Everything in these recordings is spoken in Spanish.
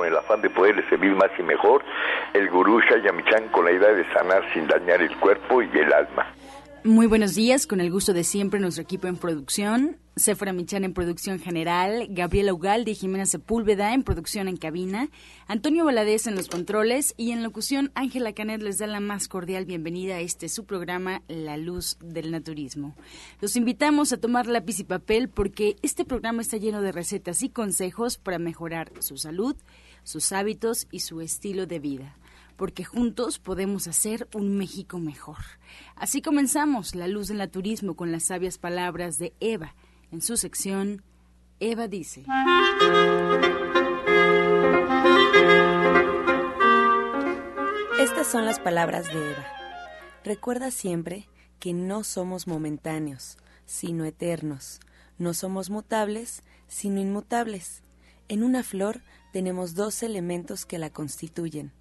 con el afán de poderle servir más y mejor, el gurú Shayamichan con la idea de sanar sin dañar el cuerpo y el alma. Muy buenos días, con el gusto de siempre nuestro equipo en producción, Sephora Michan en producción general, Gabriela Ugalde y Jimena Sepúlveda en producción en cabina, Antonio Valadez en los controles y en locución Ángela Canet les da la más cordial bienvenida a este su programa La Luz del Naturismo. Los invitamos a tomar lápiz y papel porque este programa está lleno de recetas y consejos para mejorar su salud, sus hábitos y su estilo de vida porque juntos podemos hacer un México mejor. Así comenzamos La Luz del Naturismo con las sabias palabras de Eva. En su sección, Eva dice. Estas son las palabras de Eva. Recuerda siempre que no somos momentáneos, sino eternos. No somos mutables, sino inmutables. En una flor tenemos dos elementos que la constituyen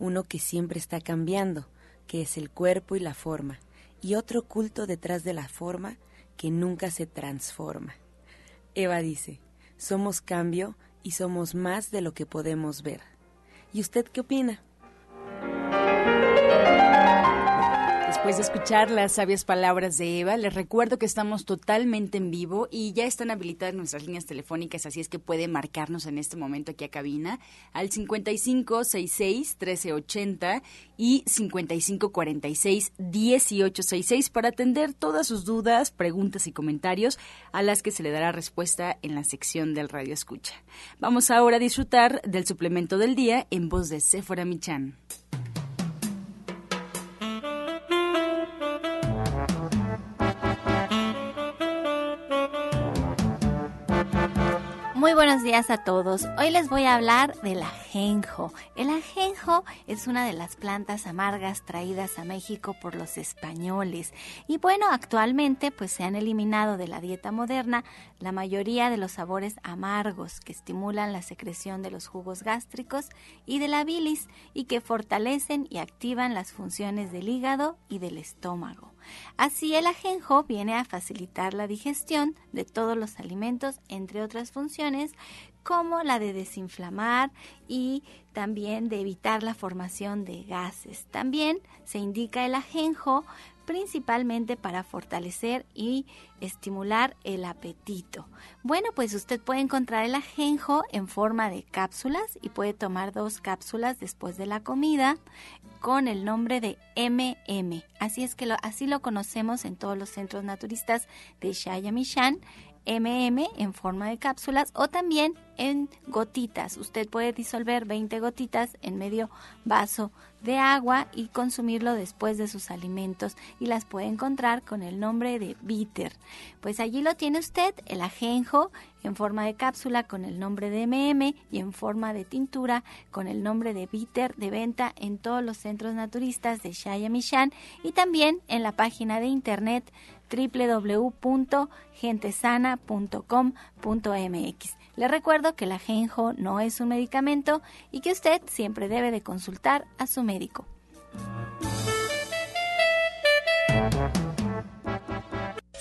uno que siempre está cambiando, que es el cuerpo y la forma, y otro oculto detrás de la forma que nunca se transforma. Eva dice, somos cambio y somos más de lo que podemos ver. ¿Y usted qué opina? Después de escuchar las sabias palabras de Eva, les recuerdo que estamos totalmente en vivo y ya están habilitadas nuestras líneas telefónicas, así es que puede marcarnos en este momento aquí a cabina al 5566 1380 y 5546 1866 para atender todas sus dudas, preguntas y comentarios a las que se le dará respuesta en la sección del Radio Escucha. Vamos ahora a disfrutar del suplemento del día en voz de Sephora Michan. Días a todos. Hoy les voy a hablar del ajenjo. El ajenjo es una de las plantas amargas traídas a México por los españoles. Y bueno, actualmente pues se han eliminado de la dieta moderna la mayoría de los sabores amargos que estimulan la secreción de los jugos gástricos y de la bilis y que fortalecen y activan las funciones del hígado y del estómago. Así el ajenjo viene a facilitar la digestión de todos los alimentos, entre otras funciones como la de desinflamar y también de evitar la formación de gases. También se indica el ajenjo principalmente para fortalecer y estimular el apetito. Bueno, pues usted puede encontrar el ajenjo en forma de cápsulas y puede tomar dos cápsulas después de la comida con el nombre de MM. Así es que así lo conocemos en todos los centros naturistas de Shayamishan. MM en forma de cápsulas o también en gotitas. Usted puede disolver 20 gotitas en medio vaso de agua y consumirlo después de sus alimentos y las puede encontrar con el nombre de bitter. Pues allí lo tiene usted, el ajenjo en forma de cápsula con el nombre de MM y en forma de tintura con el nombre de bitter de venta en todos los centros naturistas de Shayamishan y también en la página de internet www.gentesana.com.mx. Le recuerdo que el ajenjo no es un medicamento y que usted siempre debe de consultar a su médico.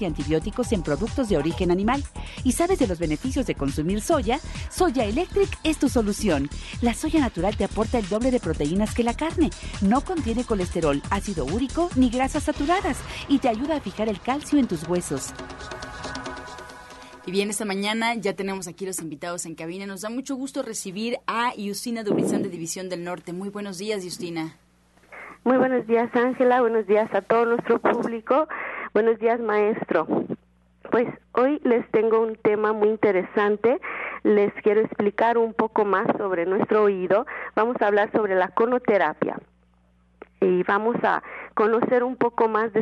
y antibióticos en productos de origen animal y sabes de los beneficios de consumir soya, Soya Electric es tu solución. La soya natural te aporta el doble de proteínas que la carne, no contiene colesterol, ácido úrico ni grasas saturadas y te ayuda a fijar el calcio en tus huesos. Y bien, esta mañana ya tenemos aquí los invitados en cabina. Nos da mucho gusto recibir a Justina Dubrizán de División del Norte. Muy buenos días, Justina. Muy buenos días, Ángela. Buenos días a todo nuestro público. Buenos días, maestro. Pues hoy les tengo un tema muy interesante. Les quiero explicar un poco más sobre nuestro oído. Vamos a hablar sobre la conoterapia. Y vamos a conocer un poco más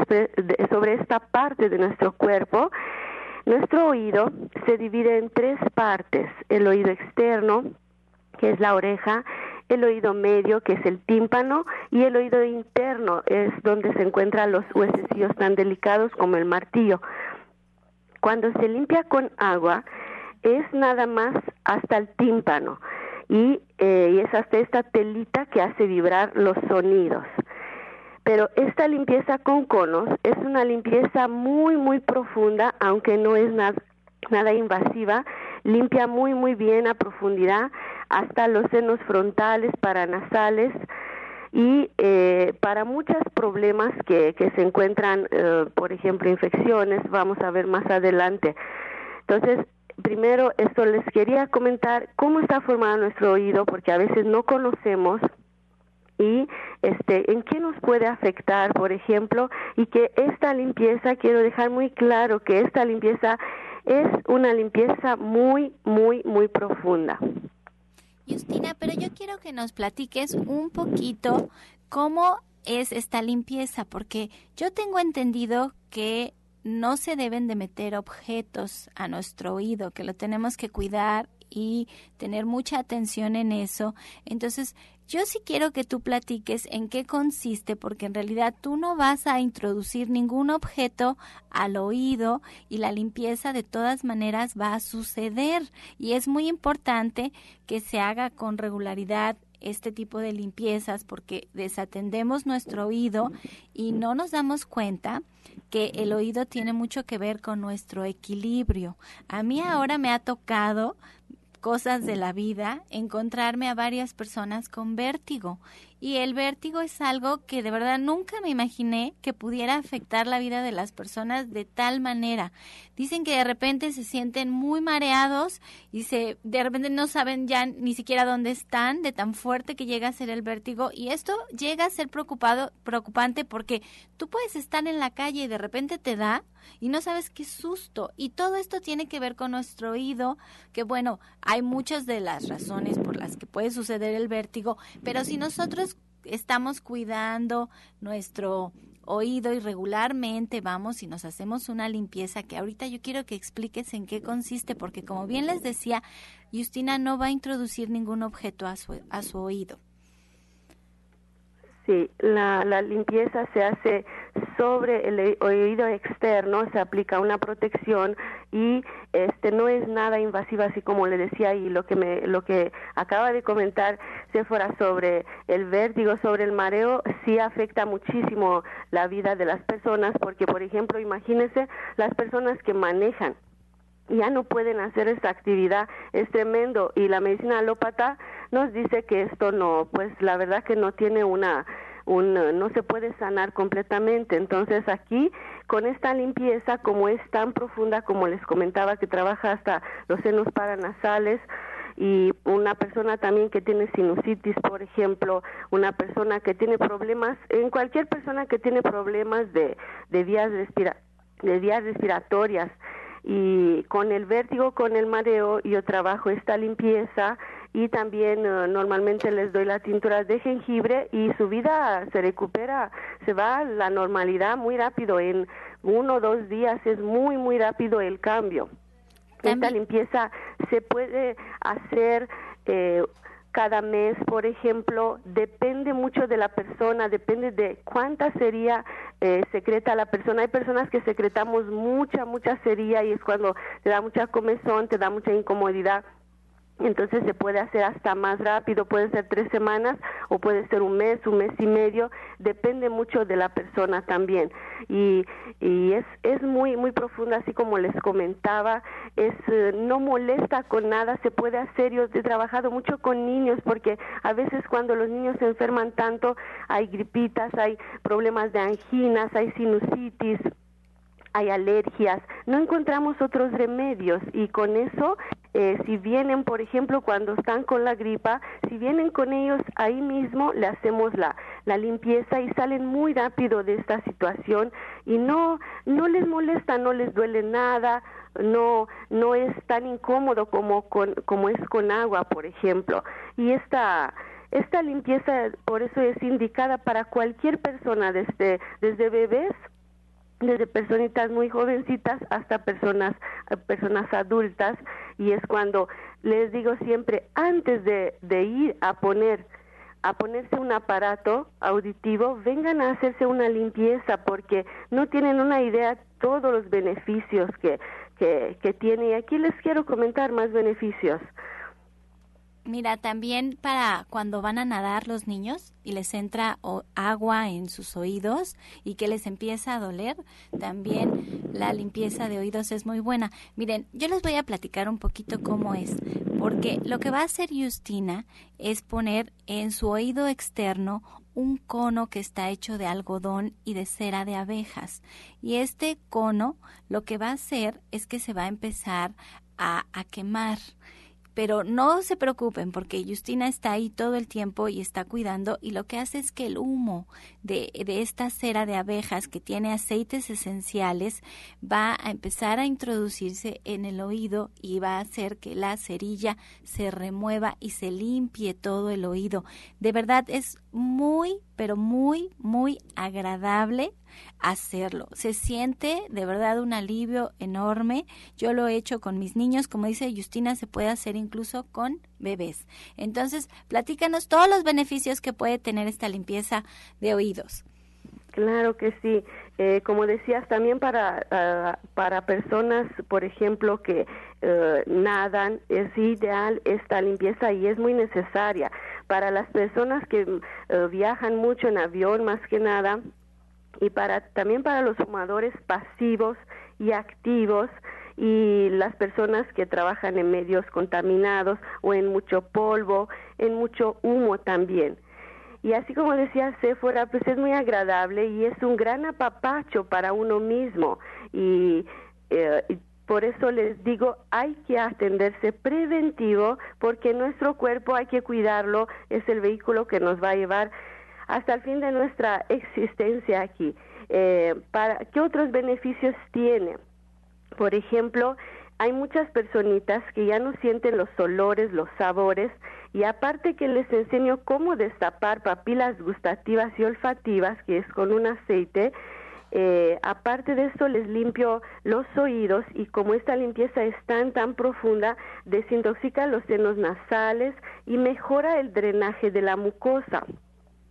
sobre esta parte de nuestro cuerpo. Nuestro oído se divide en tres partes. El oído externo, que es la oreja, el oído medio, que es el tímpano, y el oído interno es donde se encuentran los huesecillos tan delicados como el martillo. Cuando se limpia con agua, es nada más hasta el tímpano y, eh, es hasta esta telita que hace vibrar los sonidos. Pero esta limpieza con conos es una limpieza muy, muy profunda, aunque no es nada invasiva, limpia muy, muy bien a profundidad hasta los senos frontales, paranasales y eh, para muchos problemas que, se encuentran, eh, por ejemplo, infecciones, vamos a ver más adelante. Entonces, primero esto les quería comentar cómo está formado nuestro oído, porque a veces no conocemos y este en qué nos puede afectar, por ejemplo, y que esta limpieza quiero dejar muy claro que esta limpieza es una limpieza muy muy muy profunda. Justina, pero yo quiero que nos platiques un poquito cómo es esta limpieza, porque yo tengo entendido que no se deben de meter objetos a nuestro oído, que lo tenemos que cuidar y tener mucha atención en eso. Entonces, yo sí quiero que tú platiques en qué consiste, porque en realidad tú no vas a introducir ningún objeto al oído y la limpieza de todas maneras va a suceder. Y es muy importante que se haga con regularidad este tipo de limpiezas porque desatendemos nuestro oído y no nos damos cuenta que el oído tiene mucho que ver con nuestro equilibrio. A mí ahora me ha tocado cosas de la vida, encontrarme a varias personas con vértigo. Y el vértigo es algo que de verdad nunca me imaginé que pudiera afectar la vida de las personas de tal manera. Dicen que de repente se sienten muy mareados y se de repente no saben ya ni siquiera dónde están de tan fuerte que llega a ser el vértigo y esto llega a ser preocupado preocupante porque tú puedes estar en la calle y de repente te da y no sabes qué susto. Y todo esto tiene que ver con nuestro oído, que bueno, hay muchas de las razones por las que puede suceder el vértigo, pero si nosotros estamos cuidando nuestro oído y regularmente vamos y nos hacemos una limpieza que ahorita yo quiero que expliques en qué consiste, porque como bien les decía, Justina no va a introducir ningún objeto a su, a su oído. Sí, la, la limpieza se hace sobre el oído externo, se aplica una protección y este no es nada invasiva así como le decía y lo que me lo que acaba de comentar se fuera sobre el vértigo, sobre el mareo, sí afecta muchísimo la vida de las personas porque por ejemplo, imagínense las personas que manejan ya no pueden hacer esta actividad, es tremendo y la medicina alópata nos dice que esto no, pues la verdad que no tiene una un, no se puede sanar completamente. Entonces aquí, con esta limpieza, como es tan profunda, como les comentaba, que trabaja hasta los senos paranasales, y una persona también que tiene sinusitis, por ejemplo, una persona que tiene problemas, en cualquier persona que tiene problemas de, de vías respira, de vías respiratorias, y con el vértigo, con el mareo, yo trabajo esta limpieza y también eh, normalmente les doy las tinturas de jengibre y su vida se recupera, se va a la normalidad muy rápido, en uno o dos días es muy, muy rápido el cambio. Esta limpieza se puede hacer eh, cada mes, por ejemplo, depende mucho de la persona, depende de cuánta sería eh, secreta la persona. Hay personas que secretamos mucha, mucha sería y es cuando te da mucha comezón, te da mucha incomodidad entonces se puede hacer hasta más rápido, puede ser tres semanas o puede ser un mes, un mes y medio, depende mucho de la persona también. Y, y es, es muy, muy profunda, así como les comentaba, es, eh, no molesta con nada, se puede hacer, yo he trabajado mucho con niños porque a veces cuando los niños se enferman tanto, hay gripitas, hay problemas de anginas, hay sinusitis, hay alergias, no encontramos otros remedios y con eso, eh, si vienen, por ejemplo, cuando están con la gripa, si vienen con ellos ahí mismo, le hacemos la, la limpieza y salen muy rápido de esta situación y no, no les molesta, no les duele nada, no, no es tan incómodo como, con, como es con agua, por ejemplo. Y esta, esta limpieza, por eso es indicada para cualquier persona, desde, desde bebés desde personitas muy jovencitas hasta personas personas adultas y es cuando les digo siempre antes de, de ir a poner a ponerse un aparato auditivo, vengan a hacerse una limpieza porque no tienen una idea todos los beneficios que, que, que tiene. Y aquí les quiero comentar más beneficios. Mira, también para cuando van a nadar los niños y les entra agua en sus oídos y que les empieza a doler, también la limpieza de oídos es muy buena. Miren, yo les voy a platicar un poquito cómo es, porque lo que va a hacer Justina es poner en su oído externo un cono que está hecho de algodón y de cera de abejas. Y este cono lo que va a hacer es que se va a empezar a, a quemar pero no se preocupen porque Justina está ahí todo el tiempo y está cuidando y lo que hace es que el humo de, de, esta cera de abejas que tiene aceites esenciales va a empezar a introducirse en el oído y va a hacer que la cerilla se remueva y se limpie todo el oído. De verdad es muy, pero muy, muy agradable hacerlo. Se siente de verdad un alivio enorme. Yo lo he hecho con mis niños, como dice Justina, se puede hacer incluso con bebés. Entonces, platícanos todos los beneficios que puede tener esta limpieza de oídos. Claro que sí. Eh, como decías, también para, ah, para personas, por ejemplo, que eh, nadan, es ideal esta limpieza y es muy necesaria. Para las personas que eh, viajan mucho en avión, más que nada, y para también para los fumadores pasivos y activos y las personas que trabajan en medios contaminados o en mucho polvo, en mucho humo también. Y así como decía Sephora, pues es muy agradable y es un gran apapacho para uno mismo. Y, eh, y por eso les digo, hay que atenderse preventivo porque nuestro cuerpo hay que cuidarlo, es el vehículo que nos va a llevar hasta el fin de nuestra existencia aquí. Eh, para, ¿Qué otros beneficios tiene? Por ejemplo, hay muchas personitas que ya no sienten los olores, los sabores, y aparte que les enseño cómo destapar papilas gustativas y olfativas, que es con un aceite, eh, aparte de eso les limpio los oídos y como esta limpieza es tan tan profunda, desintoxica los senos nasales y mejora el drenaje de la mucosa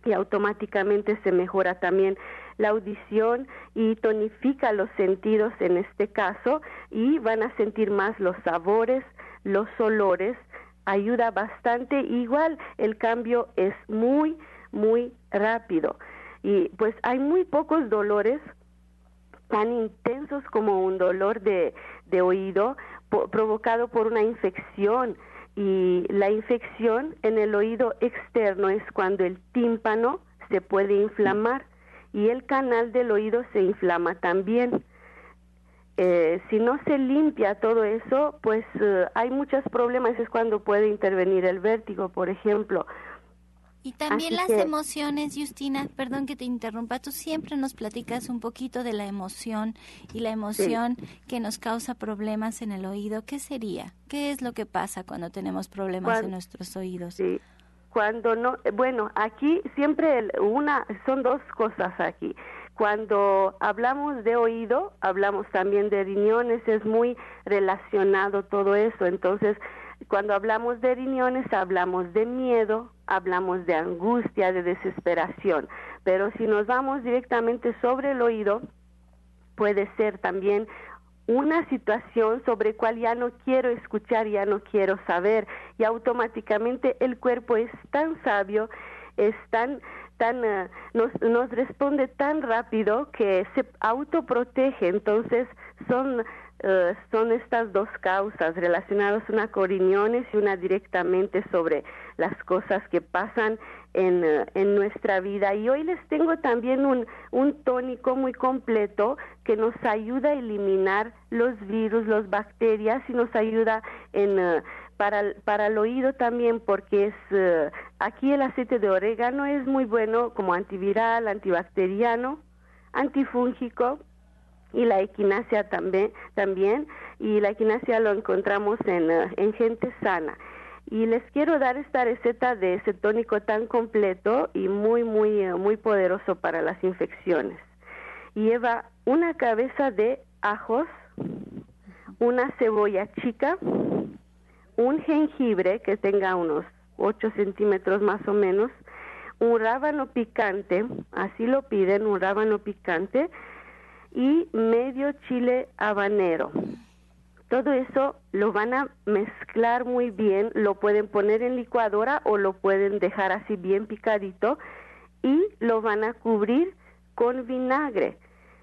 y automáticamente se mejora también la audición y tonifica los sentidos en este caso y van a sentir más los sabores, los olores, ayuda bastante, igual el cambio es muy, muy rápido. Y pues hay muy pocos dolores tan intensos como un dolor de, de oído provocado por una infección y la infección en el oído externo es cuando el tímpano se puede inflamar y el canal del oído se inflama también. Eh, si no se limpia todo eso, pues eh, hay muchos problemas, es cuando puede intervenir el vértigo, por ejemplo, y también las emociones, Justina, perdón que te interrumpa, tú siempre nos platicas un poquito de la emoción y la emoción que nos causa problemas en el oído. ¿Qué sería? ¿Qué es lo que pasa cuando tenemos problemas en nuestros oídos? Sí. Cuando no, bueno, aquí siempre una, son dos cosas aquí. Cuando hablamos de oído, hablamos también de riñones, es muy relacionado todo eso. Entonces, cuando hablamos de riñones, hablamos de miedo, hablamos de angustia, de desesperación. Pero si nos vamos directamente sobre el oído, puede ser también una situación sobre cual ya no quiero escuchar, ya no quiero saber, y automáticamente el cuerpo es tan sabio, es tan, tan, eh, nos, nos responde tan rápido que se autoprotege. Entonces son eh, son estas dos causas relacionadas, una con riñones y una directamente sobre las cosas que pasan en, eh, en, nuestra vida. Y hoy les tengo también un, un tónico muy completo que nos ayuda a eliminar los virus, las bacterias y nos ayuda en... Eh, para, para el oído también porque es aquí el aceite de orégano es muy bueno como antiviral, antibacteriano, antifúngico y la equinacia también, también y la equinacia lo encontramos en, eh, en gente sana. Y les quiero dar esta receta de ese tónico tan completo y muy, muy, eh, muy poderoso para las infecciones. Lleva una cabeza de ajos, una cebolla chica, un jengibre que tenga unos 8 centímetros más o menos, un rábano picante, así lo piden, un rábano picante, y medio chile habanero. Todo eso lo van a mezclar muy bien, lo pueden poner en licuadora o lo pueden dejar así bien picadito y lo van a cubrir con vinagre.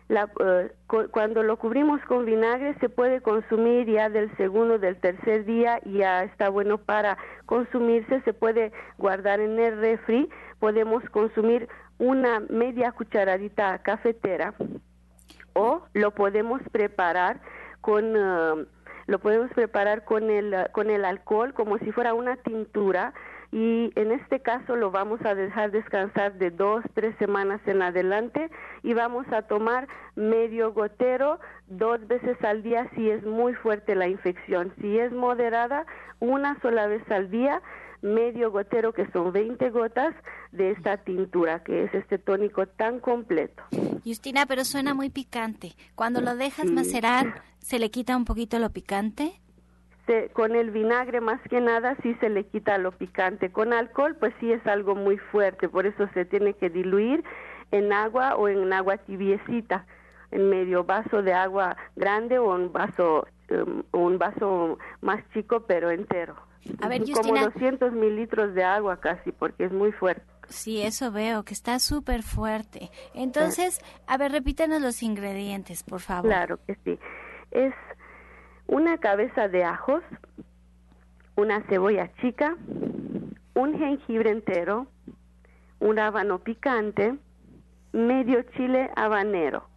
Eh, cuando lo cubrimos con vinagre se puede consumir ya del segundo, del tercer día, ya está bueno para consumirse, se puede guardar en el refri, podemos consumir una media cucharadita cafetera o lo podemos preparar con eh, lo podemos preparar con el con el alcohol como si fuera una tintura y en este caso lo vamos a dejar descansar de dos, tres semanas en adelante y vamos a tomar medio gotero dos veces al día si es muy fuerte la infección. Si es moderada, una sola vez al día, medio gotero que son 20 gotas de esta tintura que es este tónico tan completo. Justina, pero suena muy picante. Cuando lo dejas macerar, ¿se le quita un poquito lo picante? con el vinagre más que nada sí se le quita lo picante. Con alcohol pues sí es algo muy fuerte, por eso se tiene que diluir en agua o en agua tibiecita, en medio vaso de agua grande o un vaso um, un vaso más chico pero entero. A ver, Como 200 mililitros de agua casi porque es muy fuerte. Sí, eso veo, que está súper fuerte. Entonces, a ver, repítanos los ingredientes, por favor. Claro que sí. Es una cabeza de ajos, una cebolla chica, un jengibre entero, un habano picante, medio chile habanero.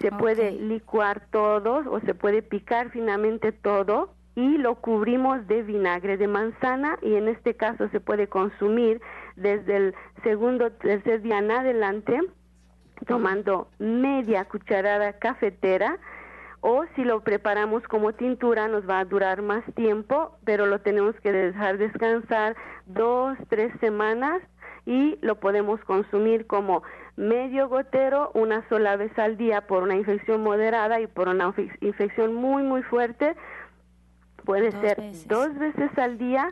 Se puede licuar todo o se puede picar finamente todo y lo cubrimos de vinagre de manzana y en este caso se puede consumir desde el segundo tercer día en adelante tomando media cucharada cafetera o si lo preparamos como tintura nos va a durar más tiempo, pero lo tenemos que dejar descansar dos, tres semanas y lo podemos consumir como medio gotero una sola vez al día por una infección moderada y por una infección muy, muy fuerte. Puede ser dos veces al día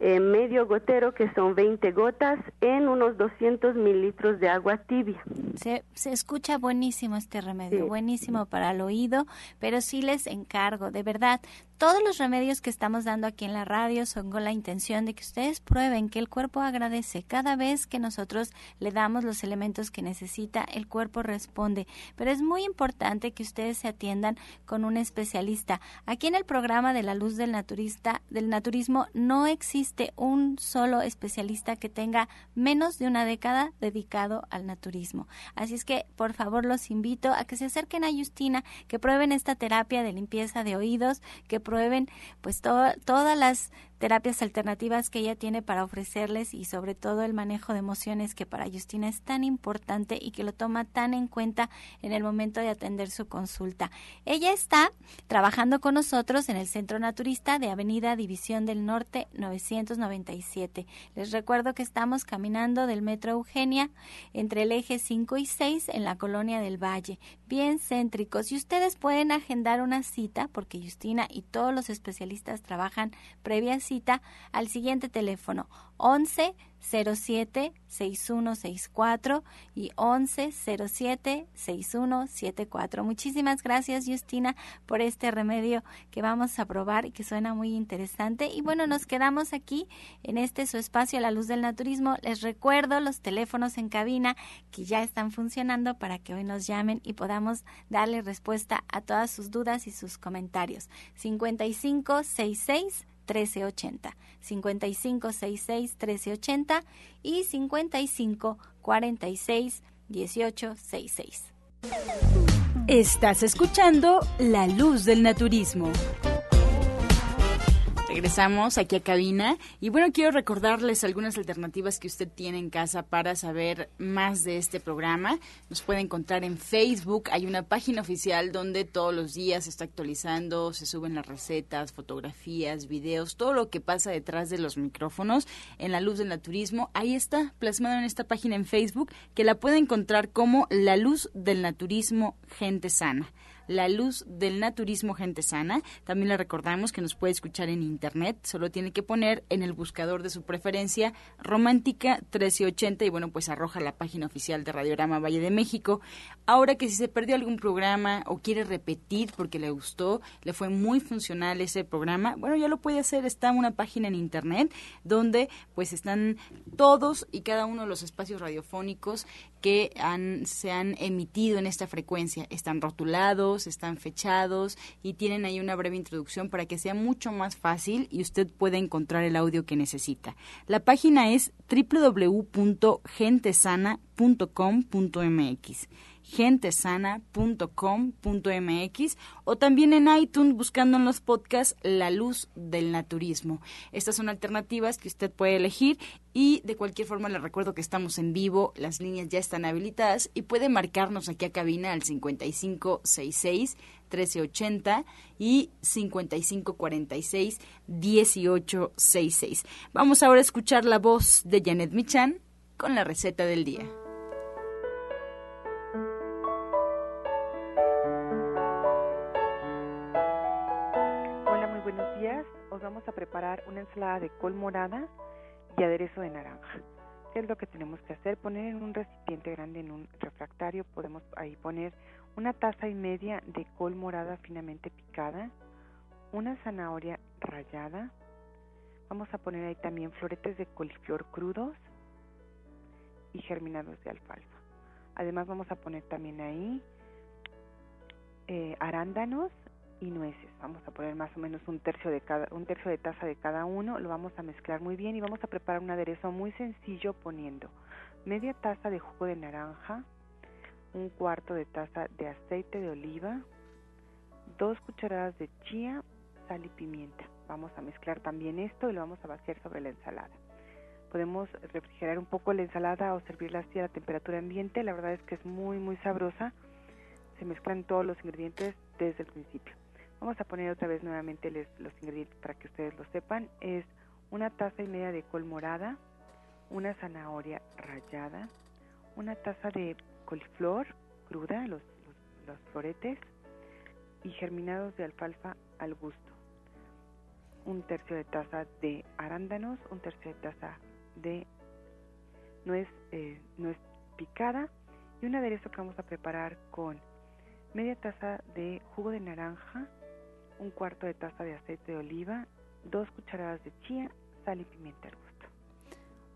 eh, medio gotero, que son 20 gotas, en unos 200 mililitros de agua tibia. Se, se escucha buenísimo este remedio, buenísimo para el oído, pero sí les encargo, de verdad, todos los remedios que estamos dando aquí en la radio son con la intención de que ustedes prueben que el cuerpo agradece. Cada vez que nosotros le damos los elementos que necesita, el cuerpo responde. Pero es muy importante que ustedes se atiendan con un especialista. Aquí en el programa de la luz del naturista, del naturismo, no existe un solo especialista que tenga menos de una década dedicado al naturismo. Así es que, por favor, los invito a que se acerquen a Justina, que prueben esta terapia de limpieza de oídos, que prueben pues todas las terapias alternativas que ella tiene para ofrecerles y sobre todo el manejo de emociones que para Justina es tan importante y que lo toma tan en cuenta en el momento de atender su consulta. Ella está trabajando con nosotros en el Centro Naturista de Avenida División del Norte 997. Les recuerdo que estamos caminando del Metro Eugenia entre el eje 5 y 6 en la colonia del Valle, bien céntricos. Y ustedes pueden agendar una cita porque Justina y todos los especialistas trabajan previas al siguiente teléfono 11 07 6164 y 11 07 6174. Muchísimas gracias Justina por este remedio que vamos a probar y que suena muy interesante. Y bueno, nos quedamos aquí en este su espacio La Luz del Naturismo. Les recuerdo los teléfonos en cabina que ya están funcionando para que hoy nos llamen y podamos darle respuesta a todas sus dudas y sus comentarios. 5566 1380, 5566 1380 y 5546 1866. Estás escuchando La Luz del Naturismo. Regresamos aquí a cabina y bueno, quiero recordarles algunas alternativas que usted tiene en casa para saber más de este programa. Nos puede encontrar en Facebook, hay una página oficial donde todos los días se está actualizando, se suben las recetas, fotografías, videos, todo lo que pasa detrás de los micrófonos en la luz del naturismo. Ahí está plasmado en esta página en Facebook que la puede encontrar como La Luz del Naturismo Gente Sana. La Luz del Naturismo Gente Sana. También le recordamos que nos puede escuchar en internet, solo tiene que poner en el buscador de su preferencia Romántica 1380 y bueno, pues arroja la página oficial de Radiorama Valle de México. Ahora que si se perdió algún programa o quiere repetir porque le gustó, le fue muy funcional ese programa, bueno, ya lo puede hacer, está una página en internet donde pues están todos y cada uno de los espacios radiofónicos que han, se han emitido en esta frecuencia. Están rotulados, están fechados y tienen ahí una breve introducción para que sea mucho más fácil y usted pueda encontrar el audio que necesita. La página es www.gentesana.com.mx gentesana.com.mx o también en iTunes buscando en los podcasts La Luz del Naturismo. Estas son alternativas que usted puede elegir y de cualquier forma le recuerdo que estamos en vivo, las líneas ya están habilitadas y puede marcarnos aquí a cabina al 5566 1380 y 5546 1866. Vamos ahora a escuchar la voz de Janet Michan con la receta del día. Preparar una ensalada de col morada y aderezo de naranja. ¿Qué es lo que tenemos que hacer? Poner en un recipiente grande, en un refractario, podemos ahí poner una taza y media de col morada finamente picada, una zanahoria rallada, vamos a poner ahí también floretes de coliflor crudos y germinados de alfalfa. Además vamos a poner también ahí eh, arándanos y nueces. Vamos a poner más o menos un tercio de cada un tercio de taza de cada uno, lo vamos a mezclar muy bien y vamos a preparar un aderezo muy sencillo poniendo media taza de jugo de naranja, un cuarto de taza de aceite de oliva, dos cucharadas de chía, sal y pimienta. Vamos a mezclar también esto y lo vamos a vaciar sobre la ensalada. Podemos refrigerar un poco la ensalada o servirla así a temperatura ambiente. La verdad es que es muy muy sabrosa. Se mezclan todos los ingredientes desde el principio. Vamos a poner otra vez nuevamente los ingredientes para que ustedes lo sepan. Es una taza y media de col morada, una zanahoria rallada, una taza de coliflor cruda, los, los, floretes, y germinados de alfalfa al gusto. Un tercio de taza de arándanos, un tercio de taza de nuez, eh, nuez picada y un aderezo que vamos a preparar con media taza de jugo de naranja, un cuarto de taza de aceite de oliva, dos cucharadas de chía, sal y pimienta al gusto.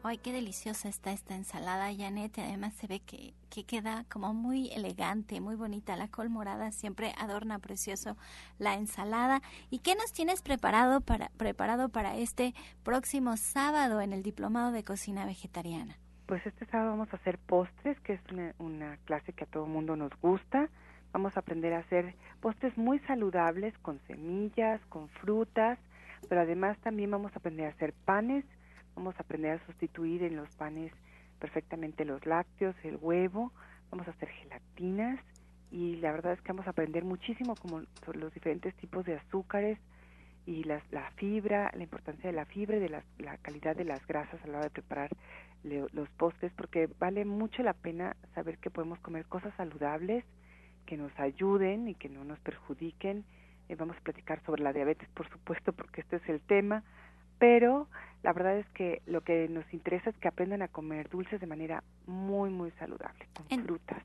Ay, qué deliciosa está esta ensalada, Janet. Además se ve que, que, queda como muy elegante, muy bonita. La col morada siempre adorna precioso la ensalada. ¿Y qué nos tienes preparado para, preparado para este próximo sábado en el Diplomado de Cocina Vegetariana? Pues este sábado vamos a hacer postres, que es una, una clase que a todo mundo nos gusta. Vamos a aprender a hacer postres muy saludables con semillas, con frutas, pero además también vamos a aprender a hacer panes, vamos a aprender a sustituir en los panes perfectamente los lácteos, el huevo, vamos a hacer gelatinas y la verdad es que vamos a aprender muchísimo como sobre los diferentes tipos de azúcares y la fibra, la importancia de la fibra y de la, la calidad de las grasas a la hora de preparar los postres, porque vale mucho la pena saber que podemos comer cosas saludables, que nos ayuden y que no nos perjudiquen. Eh, vamos a platicar sobre la diabetes, por supuesto, porque este es el tema, pero la verdad es que lo que nos interesa es que aprendan a comer dulces de manera muy, muy saludable, con frutas.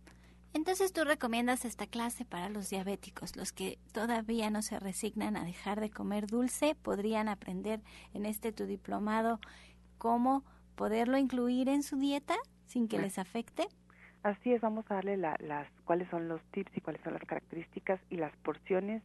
Entonces tú recomiendas esta clase para los diabéticos, los que todavía no se resignan a dejar de comer dulce, podrían aprender en este tu diplomado cómo poderlo incluir en su dieta sin que les afecte. Así es, vamos a darle las cuáles son los tips y cuáles son las características y las porciones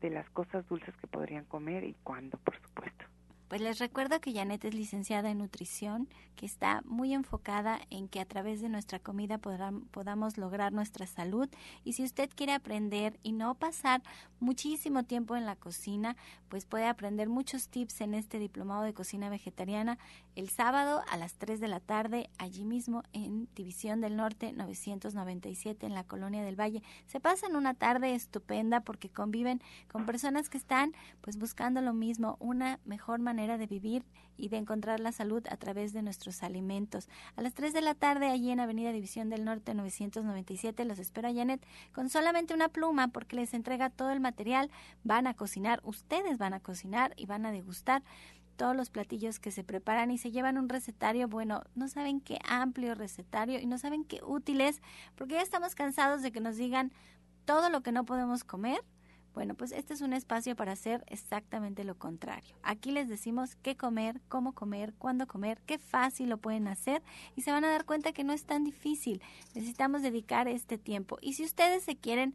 de las cosas dulces que podrían comer y cuándo, por supuesto. Pues les recuerdo que Janet es licenciada en nutrición, que está muy enfocada en que a través de nuestra comida podamos lograr nuestra salud. Y si usted quiere aprender y no pasar muchísimo tiempo en la cocina, pues puede aprender muchos tips en este diplomado de cocina vegetariana el sábado a las 3 de la tarde, allí mismo en División del Norte 997 en la Colonia del Valle. Se pasan una tarde estupenda porque conviven con personas que están pues buscando lo mismo, una mejor manera manera de vivir y de encontrar la salud a través de nuestros alimentos. A las 3 de la tarde, allí en Avenida División del Norte 997, los espero a Janet con solamente una pluma porque les entrega todo el material. Van a cocinar, ustedes van a cocinar y van a degustar todos los platillos que se preparan y se llevan un recetario, bueno, no saben qué amplio recetario y no saben qué útil es, porque ya estamos cansados de que nos digan todo lo que no podemos comer bueno, pues este es un espacio para hacer exactamente lo contrario. Aquí les decimos qué comer, cómo comer, cuándo comer, qué fácil lo pueden hacer y se van a dar cuenta que no es tan difícil. Necesitamos dedicar este tiempo. Y si ustedes se quieren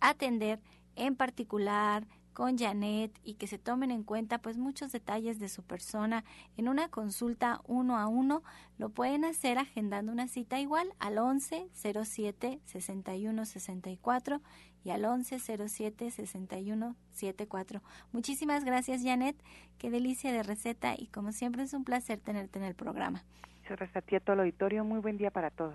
atender en particular, con Janet y que se tomen en cuenta pues muchos detalles de su persona en una consulta uno a uno, lo pueden hacer agendando una cita igual al 11 07 61 64 y al 1107-6174. Muchísimas gracias, Janet. Qué delicia de receta y como siempre es un placer tenerte en el programa. Gracias a ti a todo el auditorio. Muy buen día para todos.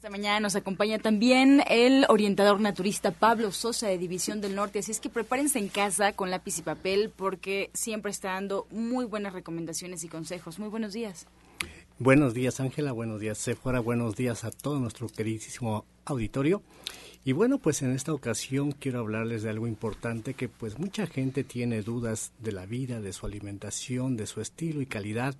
Esta mañana nos acompaña también el orientador naturista Pablo Sosa de División del Norte, así es que prepárense en casa con lápiz y papel porque siempre está dando muy buenas recomendaciones y consejos. Muy buenos días. Buenos días Ángela, buenos días Sephora, buenos días a todo nuestro queridísimo auditorio. Y bueno, pues en esta ocasión quiero hablarles de algo importante que pues mucha gente tiene dudas de la vida, de su alimentación, de su estilo y calidad.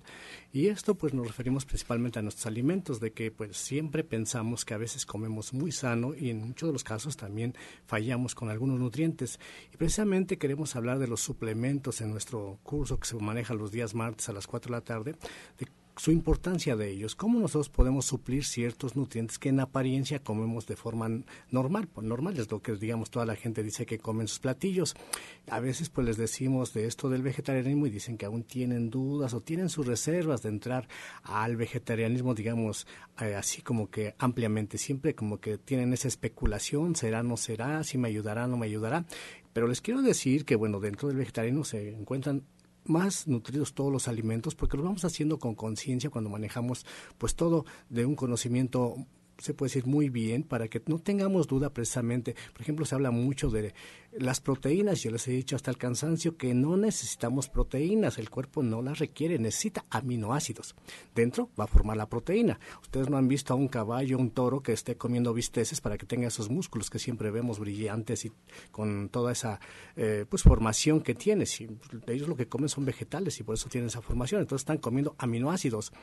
Y esto pues nos referimos principalmente a nuestros alimentos, de que pues siempre pensamos que a veces comemos muy sano y en muchos de los casos también fallamos con algunos nutrientes. Y precisamente queremos hablar de los suplementos en nuestro curso que se maneja los días martes a las 4 de la tarde, de su importancia de ellos, cómo nosotros podemos suplir ciertos nutrientes que en apariencia comemos de forma normal, pues normal es lo que digamos toda la gente dice que comen sus platillos. A veces pues les decimos de esto del vegetarianismo y dicen que aún tienen dudas o tienen sus reservas de entrar al vegetarianismo, digamos, eh, así como que ampliamente, siempre como que tienen esa especulación, será, no será, si me ayudará, no me ayudará. Pero les quiero decir que, bueno, dentro del vegetarianismo se encuentran más nutridos todos los alimentos porque lo vamos haciendo con conciencia cuando manejamos pues todo de un conocimiento se puede decir muy bien para que no tengamos duda precisamente. Por ejemplo, se habla mucho de las proteínas, yo les he dicho hasta el cansancio que no necesitamos proteínas, el cuerpo no las requiere, necesita aminoácidos. Dentro va a formar la proteína. Ustedes no han visto a un caballo, un toro que esté comiendo bisteces para que tenga esos músculos que siempre vemos brillantes y con toda esa eh, pues formación que tiene. Si, ellos lo que comen son vegetales y por eso tienen esa formación. Entonces están comiendo aminoácidos.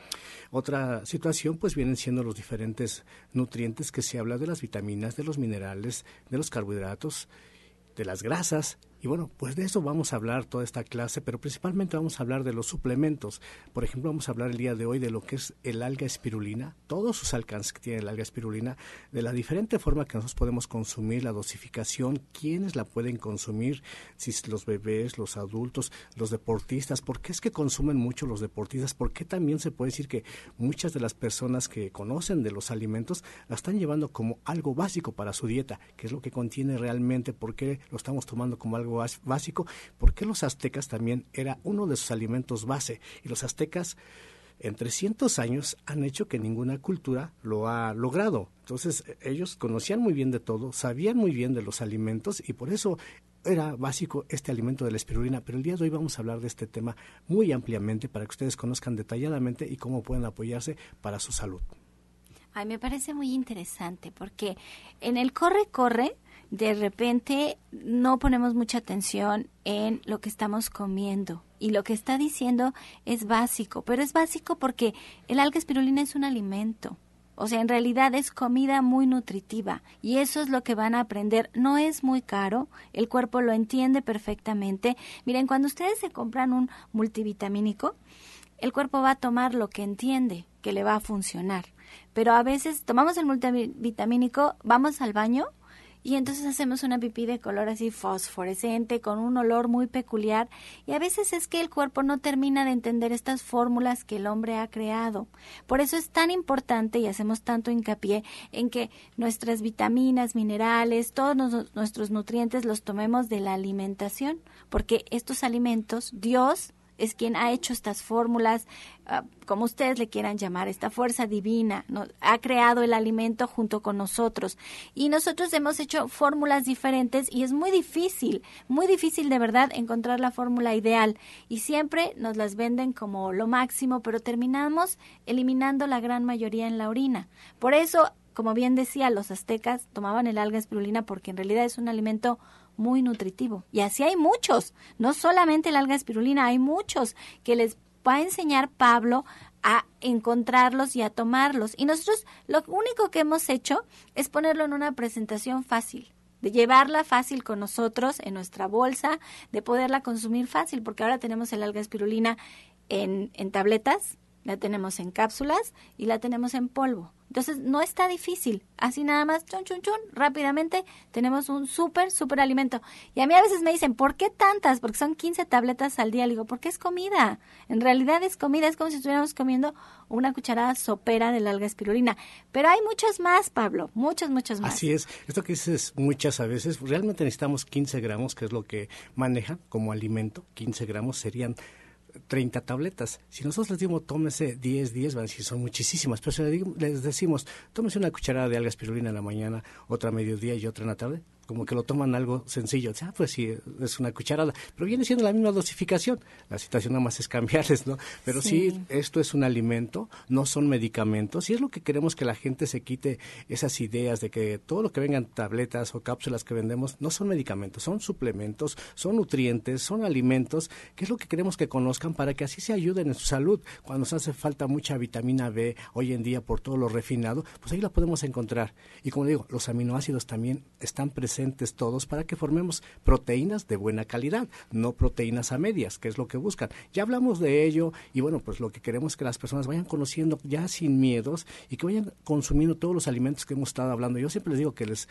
Otra situación pues vienen siendo los diferentes nutrientes que se habla de las vitaminas, de los minerales, de los carbohidratos de las grasas y bueno, pues de eso vamos a hablar toda esta clase, pero principalmente vamos a hablar de los suplementos. Por ejemplo, vamos a hablar el día de hoy de lo que es el alga espirulina, todos sus alcances que tiene el alga espirulina, de la diferente forma que nosotros podemos consumir, la dosificación, quiénes la pueden consumir, si los bebés, los adultos, los deportistas, por qué es que consumen mucho los deportistas, por qué también se puede decir que muchas de las personas que conocen de los alimentos la están llevando como algo básico para su dieta, qué es lo que contiene realmente, por qué lo estamos tomando como algo básico, porque los aztecas también era uno de sus alimentos base y los aztecas en 300 años han hecho que ninguna cultura lo ha logrado. Entonces ellos conocían muy bien de todo, sabían muy bien de los alimentos y por eso era básico este alimento de la espirulina, pero el día de hoy vamos a hablar de este tema muy ampliamente para que ustedes conozcan detalladamente y cómo pueden apoyarse para su salud. Ay, me parece muy interesante porque en el corre-corre de repente no ponemos mucha atención en lo que estamos comiendo. Y lo que está diciendo es básico, pero es básico porque el alga espirulina es un alimento. O sea, en realidad es comida muy nutritiva y eso es lo que van a aprender. No es muy caro, el cuerpo lo entiende perfectamente. Miren, cuando ustedes se compran un multivitamínico, el cuerpo va a tomar lo que entiende que le va a funcionar. Pero a veces tomamos el multivitamínico, vamos al baño y entonces hacemos una pipí de color así fosforescente con un olor muy peculiar y a veces es que el cuerpo no termina de entender estas fórmulas que el hombre ha creado. Por eso es tan importante y hacemos tanto hincapié en que nuestras vitaminas, minerales, todos nuestros nutrientes los tomemos de la alimentación, porque estos alimentos Dios es quien ha hecho estas fórmulas, ah, como ustedes le quieran llamar, esta fuerza divina, ha creado el alimento junto con nosotros. Y nosotros hemos hecho fórmulas diferentes y es muy difícil, muy difícil de verdad encontrar la fórmula ideal. Y siempre nos las venden como lo máximo, pero terminamos eliminando la gran mayoría en la orina. Por eso como bien decía, los aztecas tomaban el alga espirulina porque en realidad es un alimento muy nutritivo. Y así hay muchos, no solamente el alga espirulina, hay muchos que les va a enseñar Pablo a encontrarlos y a tomarlos. Y nosotros lo único que hemos hecho es ponerlo en una presentación fácil, de llevarla fácil con nosotros en nuestra bolsa, de poderla consumir fácil, porque ahora tenemos el alga espirulina en, en tabletas, la tenemos en cápsulas y la tenemos en polvo. Entonces no está difícil. Así nada más, chun, chun, chun, rápidamente tenemos un súper, súper alimento. Y a mí a veces me dicen, ¿por qué tantas? Porque son 15 tabletas al día. Le digo, porque es comida. En realidad es comida. Es como si estuviéramos comiendo una cucharada sopera de la alga espirulina. Pero hay muchas más, Pablo. Muchas, muchas más. Así es. Esto que dices muchas a veces, realmente necesitamos 15 gramos, que es lo que maneja como alimento. 15 gramos serían 30 tabletas. Si nosotros les decimos, tómese 10, 10, van a decir, son muchísimas. Pero si les decimos, tómese una cucharada de alga espirulina en la mañana, otra a mediodía y otra en la tarde, como que lo toman algo sencillo. Ah, pues sí, es una cucharada. Pero viene siendo la misma dosificación. La situación nada más es cambiarles, ¿no? Pero sí. esto es un alimento, no son medicamentos. Y es lo que queremos que la gente se quite esas ideas de que todo lo que vengan tabletas o cápsulas que vendemos no son medicamentos, son suplementos, son nutrientes, son alimentos, que es lo que queremos que conozcan para que así se ayuden en su salud. Cuando nos hace falta mucha vitamina B hoy en día por todo lo refinado, pues ahí la podemos encontrar. Y como digo, los aminoácidos también están presentes todos para que formemos proteínas de buena calidad, no proteínas a medias, que es lo que buscan. Ya hablamos de ello y bueno, pues lo que queremos es que las personas vayan conociendo ya sin miedos y que vayan consumiendo todos los alimentos que hemos estado hablando. Yo siempre les digo que les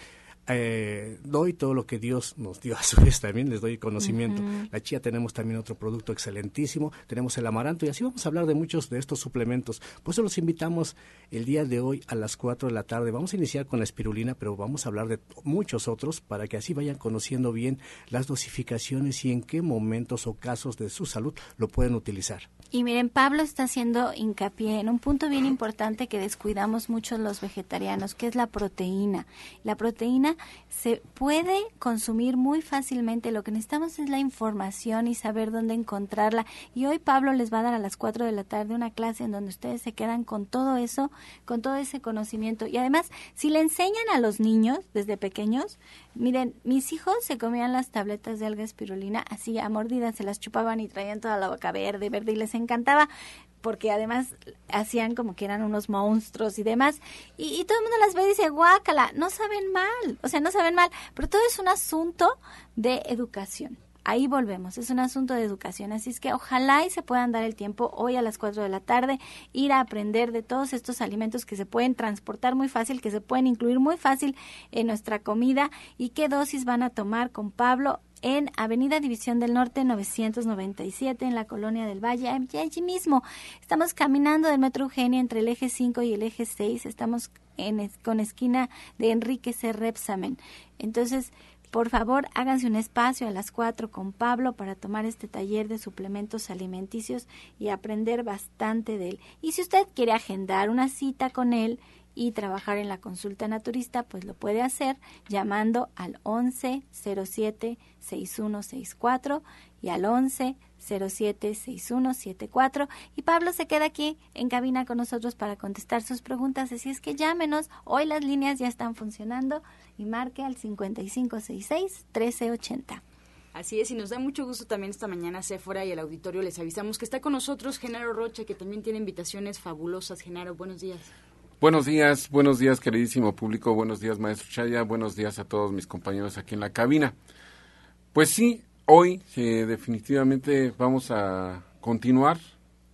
eh, doy todo lo que Dios nos dio a su vez también, les doy conocimiento. La chía tenemos también otro producto excelentísimo, tenemos el amaranto y así vamos a hablar de muchos de estos suplementos. Por eso los invitamos el día de hoy a las 4 de la tarde. Vamos a iniciar con la espirulina, pero vamos a hablar de muchos otros para que así vayan conociendo bien las dosificaciones y en qué momentos o casos de su salud lo pueden utilizar. Y miren, Pablo está haciendo hincapié en un punto bien importante que descuidamos mucho los vegetarianos, que es la proteína. La proteína se puede consumir muy fácilmente. Lo que necesitamos es la información y saber dónde encontrarla. Y hoy Pablo les va a dar a las 4 de la tarde una clase en donde ustedes se quedan con todo eso, con todo ese conocimiento. Y además, si le enseñan a los niños desde pequeños, miren, mis hijos se comían las tabletas de alga espirulina así a mordidas, se las chupaban y traían toda la boca verde, verde y les encantaba porque además hacían como que eran unos monstruos y demás. Y, todo el mundo las ve y dice, guácala, no saben mal, o sea, no saben mal, pero todo es un asunto de educación. Ahí volvemos, es un asunto de educación, así es que ojalá y se puedan dar el tiempo hoy a las 4 de la tarde, ir a aprender de todos estos alimentos que se pueden transportar muy fácil, que se pueden incluir muy fácil en nuestra comida y qué dosis van a tomar con Pablo en Avenida División del Norte 997 en la Colonia del Valle, allí mismo. Estamos caminando del Metro Eugenia entre el eje 5 y el eje 6, estamos en, con esquina de Enrique C. Repsamen. Entonces, por favor, háganse un espacio a las 4 con Pablo para tomar este taller de suplementos alimenticios y aprender bastante de él. Y si usted quiere agendar una cita con él, y trabajar en la consulta naturista, pues lo puede hacer llamando al 11 07 6164 y al 11 07 6174 y Pablo se queda aquí en cabina con nosotros para contestar sus preguntas, así es que llámenos, hoy las líneas ya están funcionando y marque al 5566 1380. Así es, y nos da mucho gusto también esta mañana, Sephora y el auditorio les avisamos que está con nosotros Genaro Rocha, que también tiene invitaciones fabulosas. Genaro, buenos días. Buenos días, buenos días queridísimo público, buenos días maestro Chaya, buenos días a todos mis compañeros aquí en la cabina. Pues sí, hoy eh, definitivamente vamos a continuar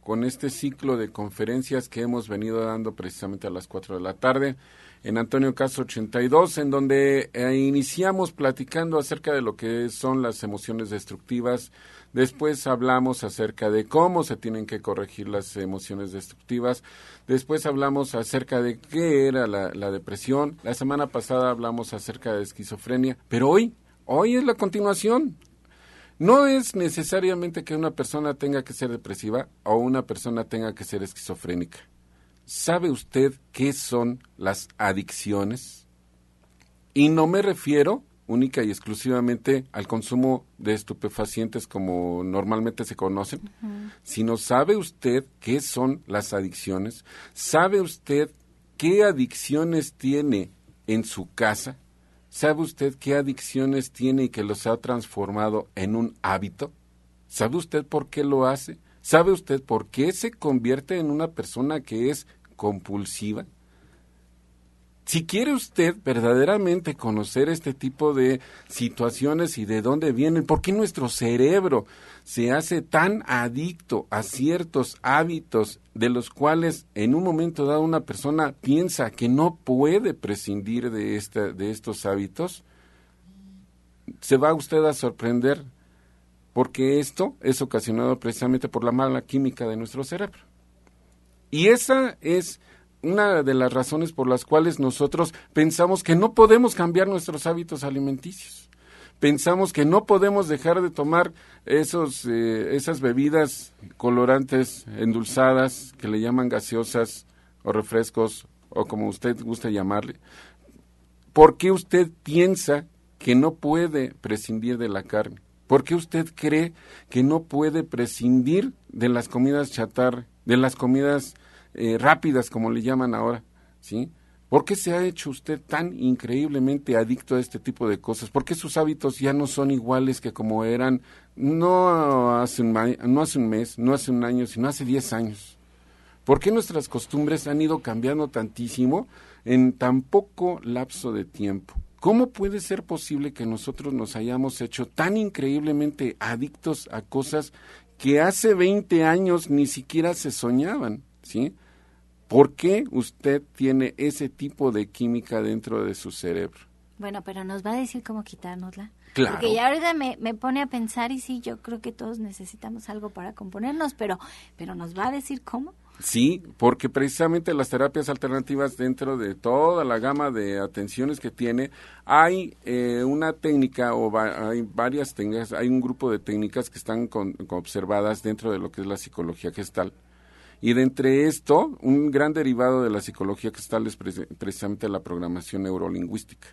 con este ciclo de conferencias que hemos venido dando precisamente a las 4 de la tarde en Antonio Caso 82, en donde eh, iniciamos platicando acerca de lo que son las emociones destructivas. Después hablamos acerca de cómo se tienen que corregir las emociones destructivas. Después hablamos acerca de qué era la, la depresión. La semana pasada hablamos acerca de esquizofrenia. Pero hoy, hoy es la continuación. No es necesariamente que una persona tenga que ser depresiva o una persona tenga que ser esquizofrénica. ¿Sabe usted qué son las adicciones? Y no me refiero única y exclusivamente al consumo de estupefacientes como normalmente se conocen, sino sabe usted qué son las adicciones, sabe usted qué adicciones tiene en su casa, sabe usted qué adicciones tiene y que los ha transformado en un hábito, sabe usted por qué lo hace, ¿Sabe usted por qué se convierte en una persona que es compulsiva? Si quiere usted verdaderamente conocer este tipo de situaciones y de dónde vienen, por qué nuestro cerebro se hace tan adicto a ciertos hábitos de los cuales en un momento dado una persona piensa que no puede prescindir de, de estos hábitos, se va usted a sorprender porque esto es ocasionado precisamente por la mala química de nuestro cerebro. Y esa es una de las razones por las cuales nosotros pensamos que no podemos cambiar nuestros hábitos alimenticios. Pensamos que no podemos dejar de tomar esos, eh, esas bebidas colorantes, endulzadas, que le llaman gaseosas o refrescos o como usted guste llamarle. ¿Por qué usted piensa que no puede prescindir de la carne? ¿Por qué usted cree que no puede prescindir de las comidas chatar, de las comidas eh, rápidas, como le llaman ahora? ¿Sí? ¿Por qué se ha hecho usted tan increíblemente adicto a este tipo de cosas? ¿Por qué sus hábitos ya no son iguales que como eran no hace un, no hace un mes, no hace un año, sino hace 10 años? ¿Por qué nuestras costumbres han ido cambiando tantísimo en tan poco lapso de tiempo? ¿Cómo puede ser posible que nosotros nos hayamos hecho tan increíblemente adictos a cosas que hace 20 años ni siquiera se soñaban? ¿Sí? ¿Por qué usted tiene ese tipo de química dentro de su cerebro? Bueno, pero nos va a decir cómo quitárnosla. Claro. Porque ya ahorita me, me, pone a pensar y sí, yo creo que todos necesitamos algo para componernos, pero, pero nos va a decir cómo. Sí, porque precisamente las terapias alternativas dentro de toda la gama de atenciones que tiene, hay eh, una técnica o hay varias técnicas, hay un grupo de técnicas que están observadas dentro de lo que es la psicología gestal. Y de entre esto, un gran derivado de la psicología gestal es precisamente la programación neurolingüística.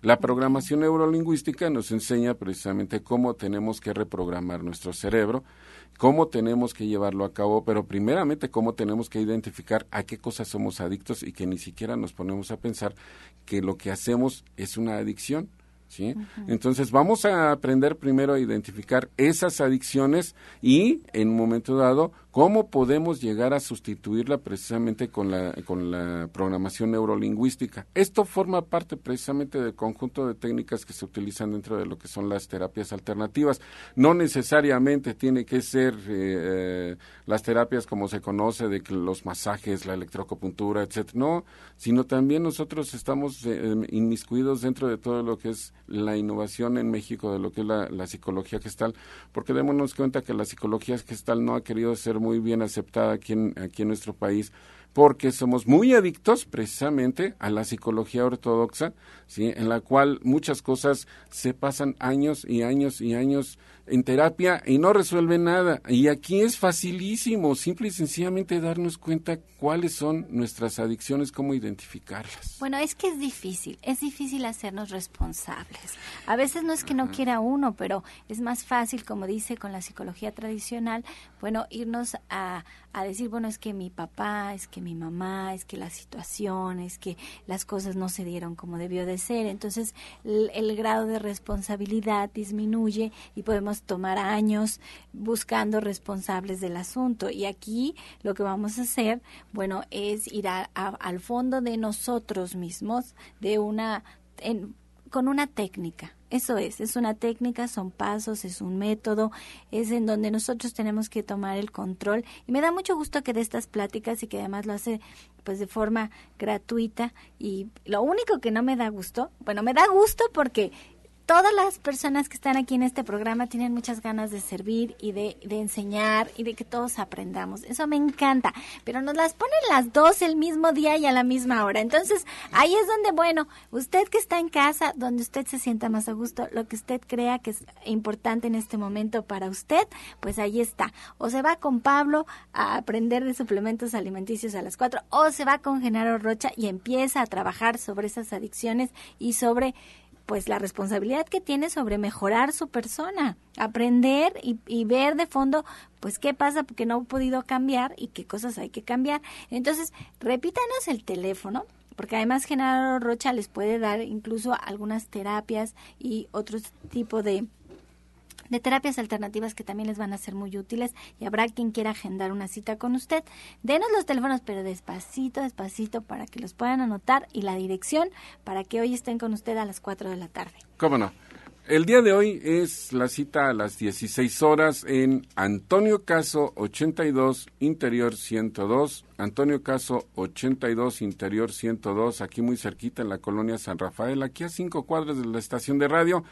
La programación neurolingüística nos enseña precisamente cómo tenemos que reprogramar nuestro cerebro cómo tenemos que llevarlo a cabo, pero primeramente cómo tenemos que identificar a qué cosas somos adictos y que ni siquiera nos ponemos a pensar que lo que hacemos es una adicción. ¿Sí? Entonces vamos a aprender primero a identificar esas adicciones y en un momento dado ¿Cómo podemos llegar a sustituirla precisamente con la, con la programación neurolingüística? Esto forma parte precisamente del conjunto de técnicas que se utilizan dentro de lo que son las terapias alternativas. No necesariamente tiene que ser eh, eh, las terapias como se conoce, de que los masajes, la electroacupuntura, etcétera. No, sino también nosotros estamos eh, inmiscuidos dentro de todo lo que es la innovación en México, de lo que es la, la psicología gestal, porque démonos cuenta que la psicología gestal no ha querido ser muy bien aceptada aquí en, aquí en nuestro país porque somos muy adictos precisamente a la psicología ortodoxa, ¿sí? en la cual muchas cosas se pasan años y años y años en terapia y no resuelve nada. Y aquí es facilísimo, simple y sencillamente darnos cuenta cuáles son nuestras adicciones, cómo identificarlas. Bueno, es que es difícil, es difícil hacernos responsables. A veces no es que no quiera uno, pero es más fácil, como dice con la psicología tradicional, bueno, irnos a, a decir, bueno, es que mi papá, es que mi mamá, es que la situación, es que las cosas no se dieron como debió de ser. Entonces, el grado de responsabilidad disminuye y podemos tomar años buscando responsables del asunto. Y aquí lo que vamos a hacer, bueno, es ir al fondo de nosotros mismos, de una, con una técnica Eso es, es una técnica, son pasos, es un método, es en donde nosotros tenemos que tomar el control. Y me da mucho gusto que de estas pláticas y que además lo hace pues de forma gratuita. Y lo único que no me da gusto, bueno, me da gusto porque todas las personas que están aquí en este programa tienen muchas ganas de servir y de, enseñar y de que todos aprendamos. Eso me encanta, pero nos las ponen las dos el mismo día y a la misma hora. Entonces, ahí es donde, bueno, usted que está en casa, donde usted se sienta más a gusto, lo que usted crea que es importante en este momento para usted, pues ahí está. O se va con Pablo a aprender de suplementos alimenticios a las cuatro, o se va con Genaro Rocha y empieza a trabajar sobre esas adicciones y sobre pues la responsabilidad que tiene sobre mejorar su persona, aprender y, ver de fondo pues qué pasa porque no ha podido cambiar y qué cosas hay que cambiar. Entonces, repítanos el teléfono, porque además Genaro Rocha les puede dar incluso algunas terapias y otro tipo de de terapias alternativas que también les van a ser muy útiles y habrá quien quiera agendar una cita con usted. Denos los teléfonos, pero despacito, despacito para que los puedan anotar y la dirección para que hoy estén con usted a las 4 de la tarde. ¿Cómo no? El día de hoy es la cita a las 16 horas en Antonio Caso 82, Interior 102. Antonio Caso 82, Interior 102, aquí muy cerquita en la colonia San Rafael, aquí a cinco cuadras de la estación de radio.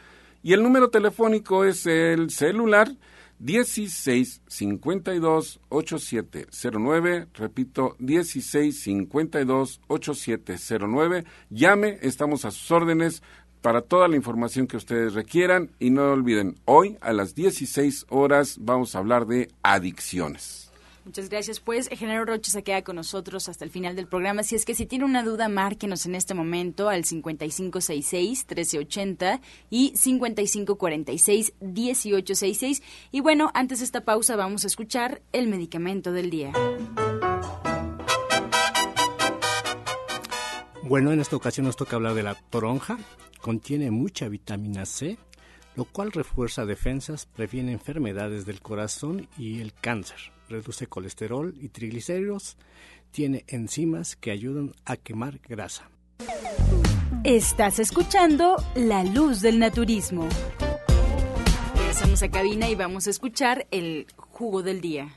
Y el número telefónico es el celular 16 52 8709, repito, 16 52 8709. Llame, estamos a sus órdenes para toda la información que ustedes requieran y no olviden, hoy a las 16 horas vamos a hablar de adicciones. Muchas gracias. Pues Genaro Rocha se queda con nosotros hasta el final del programa. Si es que si tiene una duda, márquenos en este momento al 5566-1380 y 5546-1866. Y bueno, antes de esta pausa vamos a escuchar el medicamento del día. Bueno, en esta ocasión nos toca hablar de la toronja. Contiene mucha vitamina C, lo cual refuerza defensas, previene enfermedades del corazón y el cáncer reduce colesterol y triglicéridos, tiene enzimas que ayudan a quemar grasa. Estás escuchando La Luz del Naturismo. Regresamos a cabina y vamos a escuchar el jugo del día.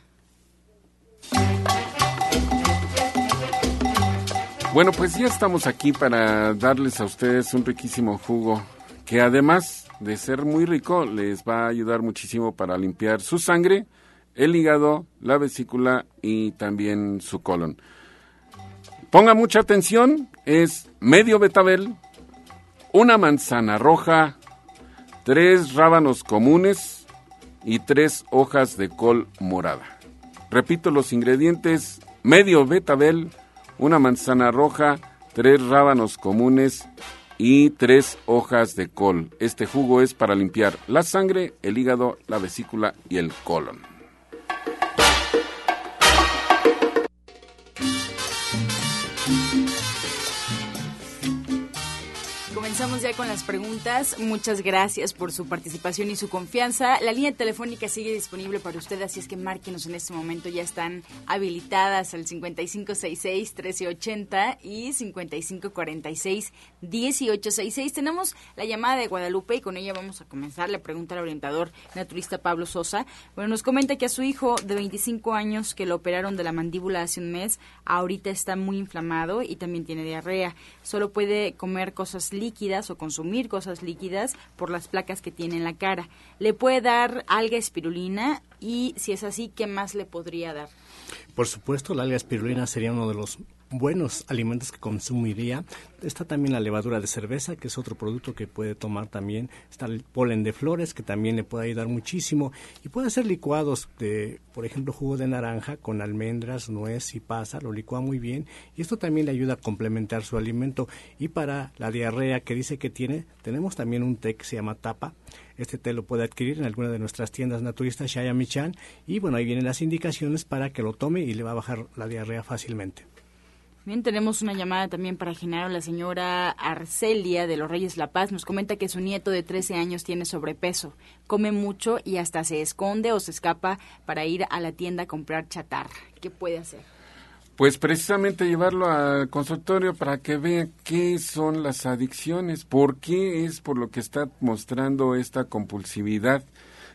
Bueno, pues ya estamos aquí para darles a ustedes un riquísimo jugo que además de ser muy rico les va a ayudar muchísimo para limpiar su sangre, el hígado, la vesícula y también su colon. Ponga mucha atención, es medio betabel, una manzana roja, tres rábanos comunes y tres hojas de col morada. Repito los ingredientes, medio betabel, una manzana roja, tres rábanos comunes y tres hojas de col. Este jugo es para limpiar la sangre, el hígado, la vesícula y el colon. Comenzamos ya con las preguntas. Muchas gracias por su participación y su confianza. La línea telefónica sigue disponible para usted, así es que márquenos en este momento. Ya están habilitadas al 5566-1380 y 5546-1866. Tenemos la llamada de Guadalupe y con ella vamos a comenzar. Le pregunta al orientador naturista Pablo Sosa. Bueno, nos comenta que a su hijo de 25 años que lo operaron de la mandíbula hace un mes, ahorita está muy inflamado y también tiene diarrea. Solo puede comer cosas líquidas o consumir cosas líquidas por las placas que tiene en la cara. Le puede dar alga espirulina y si es así, ¿qué más le podría dar? Por supuesto, la alga espirulina sería uno de los buenos alimentos que consumiría. Está también la levadura de cerveza, que es otro producto que puede tomar también. Está el polen de flores, que también le puede ayudar muchísimo. Y puede hacer licuados de, por ejemplo, jugo de naranja con almendras, nuez y pasa. Lo licúa muy bien. Y esto también le ayuda a complementar su alimento. Y para la diarrea que dice que tiene, tenemos también un té que se llama tapa. Este té lo puede adquirir en alguna de nuestras tiendas naturistas Shaya Michan. Y bueno, ahí vienen las indicaciones para que lo tome y le va a bajar la diarrea fácilmente. Bien, tenemos una llamada también para Genaro. La señora Arcelia de los Reyes La Paz nos comenta que su nieto de 13 años tiene sobrepeso, come mucho y hasta se esconde o se escapa para ir a la tienda a comprar chatarra. ¿Qué puede hacer? Pues precisamente llevarlo al consultorio para que vea qué son las adicciones, por qué es por lo que está mostrando esta compulsividad.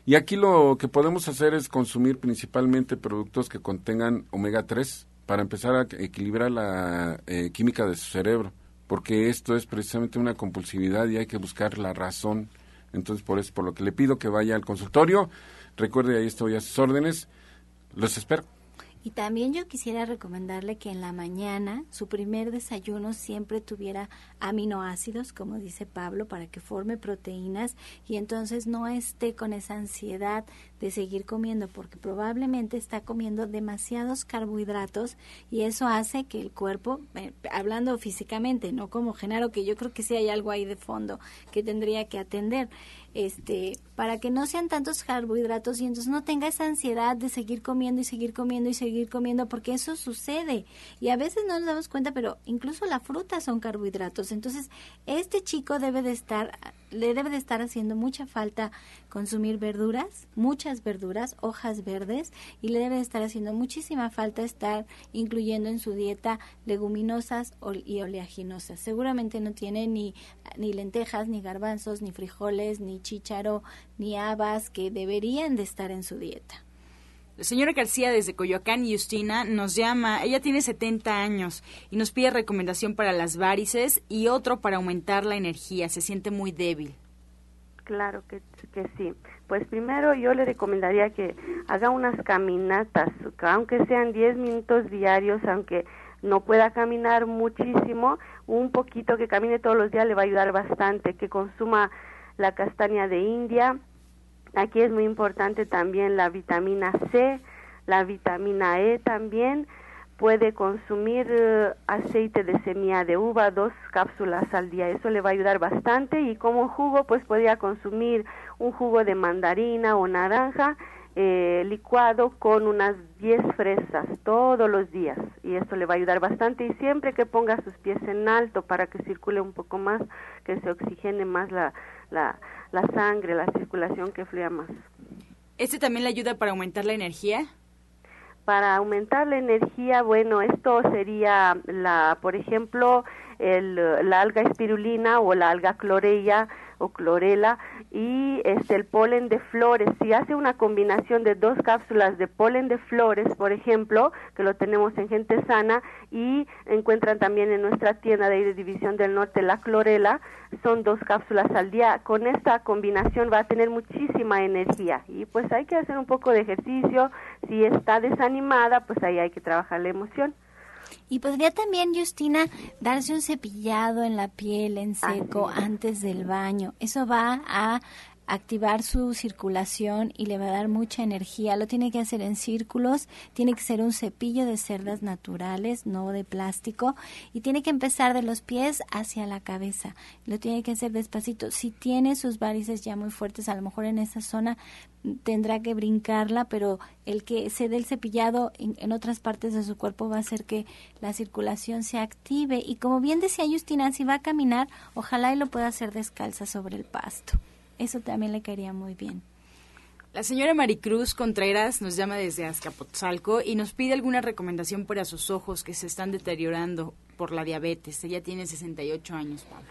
Y aquí lo que podemos hacer es consumir principalmente productos que contengan omega 3 para empezar a equilibrar la eh, química de su cerebro, porque esto es precisamente una compulsividad y hay que buscar la razón. Entonces, por eso, por lo que le pido que vaya al consultorio, recuerde, ahí estoy a sus órdenes, los espero. Y también yo quisiera recomendarle que en la mañana su primer desayuno siempre tuviera aminoácidos, como dice Pablo, para que forme proteínas y entonces no esté con esa ansiedad de seguir comiendo, porque probablemente está comiendo demasiados carbohidratos y eso hace que el cuerpo, eh, hablando físicamente, no como Genaro, que yo creo que sí hay algo ahí de fondo que tendría que atender, este, para que no sean tantos carbohidratos y entonces no tenga esa ansiedad de seguir comiendo y seguir comiendo y seguir comiendo, porque eso sucede. Y a veces no nos damos cuenta, pero incluso la fruta son carbohidratos. Entonces, este chico debe de estar le debe de estar haciendo mucha falta consumir verduras, muchas verduras, hojas verdes, y le debe de estar haciendo muchísima falta estar incluyendo en su dieta leguminosas y oleaginosas. Seguramente no tiene ni, ni lentejas, ni garbanzos, ni frijoles, ni chícharo, ni habas que deberían de estar en su dieta. La señora García desde Coyoacán, Justina, nos llama, ella tiene 70 años y nos pide recomendación para las varices y otro para aumentar la energía, se siente muy débil. Claro que, que sí. Pues primero yo le recomendaría que haga unas caminatas, aunque sean 10 minutos diarios, aunque no pueda caminar muchísimo, un poquito que camine todos los días le va a ayudar bastante, que consuma la castaña de India, Aquí es muy importante también la vitamina C, la vitamina E también. Puede consumir eh, aceite de semilla de uva, dos cápsulas al día. Eso le va a ayudar bastante. Y como jugo, pues podría consumir un jugo de mandarina o naranja eh, licuado con unas 10 fresas todos los días. Y esto le va a ayudar bastante. Y siempre que ponga sus pies en alto para que circule un poco más, que se oxigene más la, la, la sangre, la circulación que fluya más. ¿Este también le ayuda para aumentar la energía? Para aumentar la energía, bueno, esto sería la, por ejemplo, el, la alga espirulina o la alga clorella o clorela y este el polen de flores. Si hace una combinación de dos cápsulas de polen de flores, por ejemplo, que lo tenemos en gente sana y encuentran también en nuestra tienda de División del Norte la clorela, son dos cápsulas al día. Con esta combinación va a tener muchísima energía y pues hay que hacer un poco de ejercicio. Si está desanimada, pues ahí hay que trabajar la emoción. Y podría también, Justina, darse un cepillado en la piel en seco antes del baño. Eso va a activar su circulación y le va a dar mucha energía. Lo tiene que hacer en círculos, tiene que ser un cepillo de cerdas naturales, no de plástico, y tiene que empezar de los pies hacia la cabeza. Lo tiene que hacer despacito. Si tiene sus varices ya muy fuertes, a lo mejor en esa zona tendrá que brincarla, pero el que se dé el cepillado en, en, otras partes de su cuerpo va a hacer que la circulación se active. Y como bien decía Justina, si va a caminar, ojalá y lo pueda hacer descalza sobre el pasto. Eso también le caería muy bien. La señora Maricruz Contreras nos llama desde Azcapotzalco y nos pide alguna recomendación para sus ojos que se están deteriorando por la diabetes. Ella tiene 68 años, Pablo.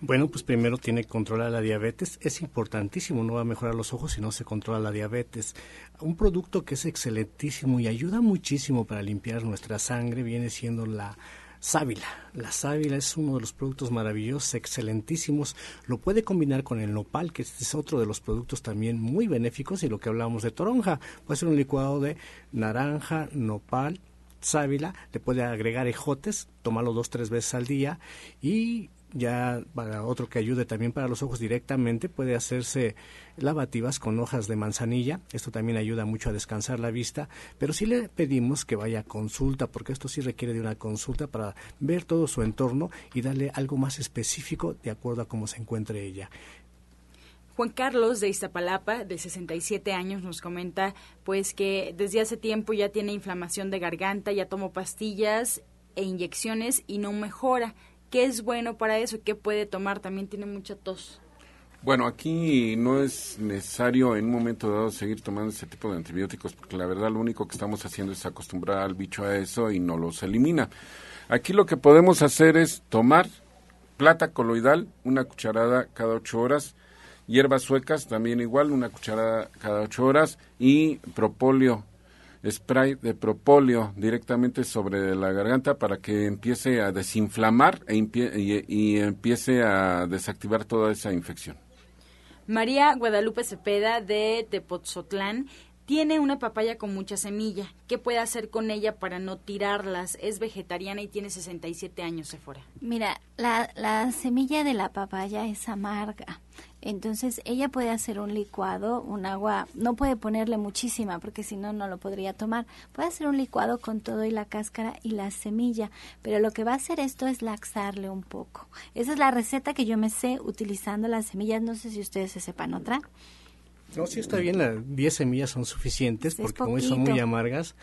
Bueno, pues primero tiene que controlar la diabetes. Es importantísimo, no va a mejorar los ojos si no se controla la diabetes. Un producto que es excelentísimo y ayuda muchísimo para limpiar nuestra sangre viene siendo la sábila. La sábila es uno de los productos maravillosos, excelentísimos. Lo puede combinar con el nopal, que es otro de los productos también muy benéficos. Y lo que hablamos de toronja, puede ser un licuado de naranja, nopal, sábila. Le puede agregar ejotes, tomarlo dos, tres veces al día. Y ya para otro que ayude también para los ojos directamente puede hacerse lavativas con hojas de manzanilla. Esto también ayuda mucho a descansar la vista. Pero sí le pedimos que vaya a consulta porque esto sí requiere de una consulta para ver todo su entorno y darle algo más específico de acuerdo a cómo se encuentre ella. Juan Carlos de Iztapalapa, de 67 años, nos comenta pues que desde hace tiempo ya tiene inflamación de garganta, ya tomó pastillas e inyecciones y no mejora. ¿Qué es bueno para eso? ¿Qué puede tomar? También tiene mucha tos. Bueno, aquí no es necesario en un momento dado seguir tomando ese tipo de antibióticos porque la verdad lo único que estamos haciendo es acostumbrar al bicho a eso y no los elimina. Aquí lo que podemos hacer es tomar plata coloidal, una cucharada cada ocho horas, hierbas suecas también igual, una cucharada cada ocho horas y propóleo, spray de propóleo directamente sobre la garganta para que empiece a desinflamar e y empiece a desactivar toda esa infección. María Guadalupe Cepeda de Tepotzotlán tiene una papaya con mucha semilla. ¿Qué puede hacer con ella para no tirarlas? Es vegetariana y tiene 67 años, Sephora. Mira, la, la semilla de la papaya es amarga. Entonces ella puede hacer un licuado, un agua, no puede ponerle muchísima porque si no, no lo podría tomar. Puede hacer un licuado con todo y la cáscara y la semilla, pero lo que va a hacer esto es laxarle un poco. Esa es la receta que yo me sé utilizando las semillas. No sé si ustedes se sepan otra. No, sí está bien, las 10 semillas son suficientes porque como son muy amargas,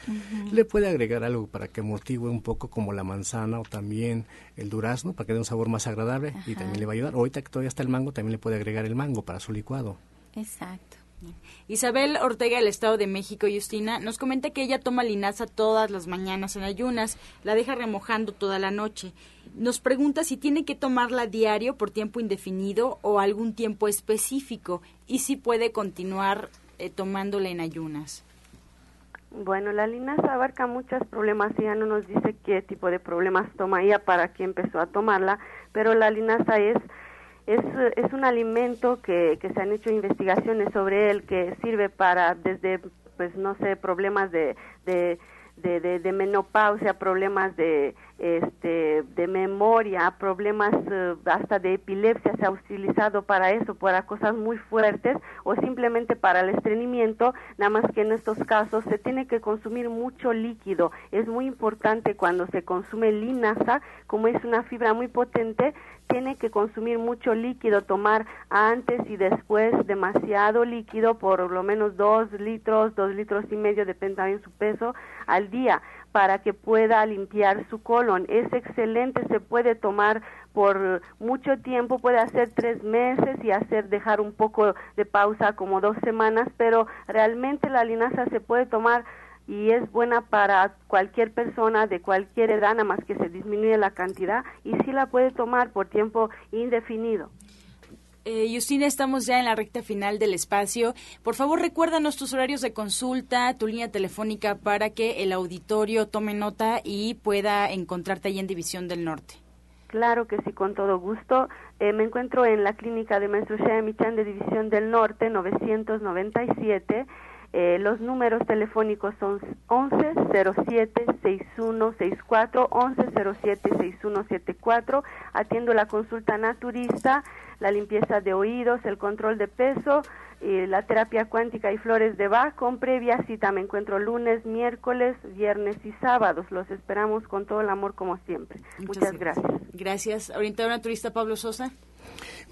le puede agregar algo para que amortigue un poco como la manzana o también el durazno para que dé un sabor más agradable y también le va a ayudar. Ahorita que todavía está el mango, también le puede agregar el mango para su licuado. Exacto. Isabel Ortega del Estado de México, Justina, nos comenta que ella toma linaza todas las mañanas en ayunas, la deja remojando toda la noche. Nos pregunta si tiene que tomarla diario por tiempo indefinido o algún tiempo específico y si puede continuar eh, tomándola en ayunas. Bueno, la linaza abarca muchos problemas y ya no nos dice qué tipo de problemas toma ella para que empezó a tomarla, pero la linaza es es, es un alimento que, se han hecho investigaciones sobre él que sirve para desde pues no sé problemas de, de de, de, menopausia, problemas de, este, de memoria, problemas eh, hasta de epilepsia se ha utilizado para eso, para cosas muy fuertes o simplemente para el estreñimiento, nada más que en estos casos se tiene que consumir mucho líquido. Es muy importante cuando se consume linaza, como es una fibra muy potente, tiene que consumir mucho líquido, tomar antes y después demasiado líquido, por lo menos dos litros, dos litros y medio, depende también su peso, al día para que pueda limpiar su colon. Es excelente, se puede tomar por mucho tiempo, puede hacer tres meses y hacer dejar un poco de pausa como dos semanas, pero realmente la linaza se puede tomar y es buena para cualquier persona de cualquier edad, nada más que se disminuye la cantidad y sí la puede tomar por tiempo indefinido. Eh, Justina, estamos ya en la recta final del espacio. Por favor, recuérdanos tus horarios de consulta, tu línea telefónica para que el auditorio tome nota y pueda encontrarte ahí en División del Norte. Claro que sí, con todo gusto. Eh, me encuentro en la clínica de Menstruación Michan de División del Norte, 997. Eh, los números telefónicos son 1107-6164, 1107-6174. Atiendo la consulta naturista, la limpieza de oídos, el control de peso, la terapia cuántica y flores de Bach. Con previa cita me encuentro lunes, miércoles, viernes y sábados. Los esperamos con todo el amor como siempre. Muchas, gracias. Gracias. Orientador naturista Pablo Sosa.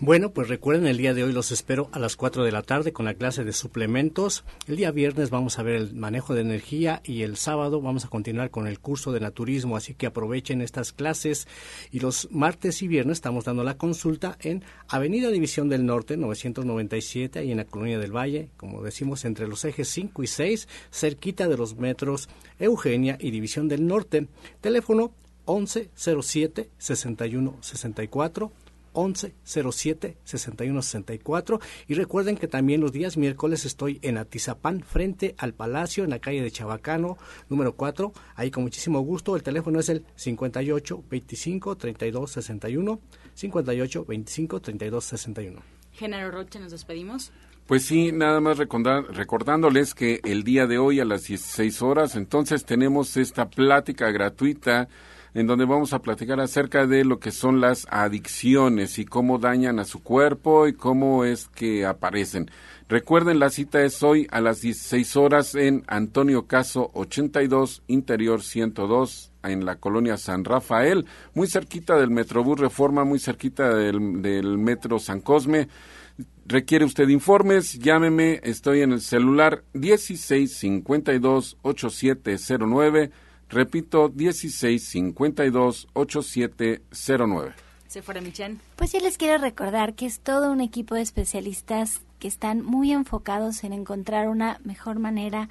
Bueno, pues recuerden, el día de hoy los espero a las 4 de la tarde con la clase de suplementos. El día viernes vamos a ver el manejo de energía y el sábado vamos a continuar con el curso de naturismo, así que aprovechen estas clases. Y los martes y viernes estamos dando la consulta en Avenida División del Norte, 997, ahí en la Colonia del Valle, como decimos, entre los ejes 5 y 6, cerquita de los metros Eugenia y División del Norte. Teléfono 1107 6164 11 07 61 64 y recuerden que también los días miércoles estoy en Atizapán frente al Palacio en la calle de Chabacano número 4 ahí con muchísimo gusto. El teléfono es el 58 25 32 61 58 25 32 61 Género Roche nos despedimos pues sí, nada más recordándoles que el día de hoy a las 16 horas, entonces tenemos esta plática gratuita en donde vamos a platicar acerca de lo que son las adicciones y cómo dañan a su cuerpo y cómo es que aparecen. Recuerden, la cita es hoy a las 16 horas en Antonio Caso 82, Interior 102, en la colonia San Rafael, muy cerquita del Metrobús Reforma, muy cerquita del, del Metro San Cosme. Requiere usted informes, llámeme, estoy en el celular 1652 8709 Repito, 1652-8709. Se fuera Michan. Pues yo les quiero recordar que es todo un equipo de especialistas que están muy enfocados en encontrar una mejor manera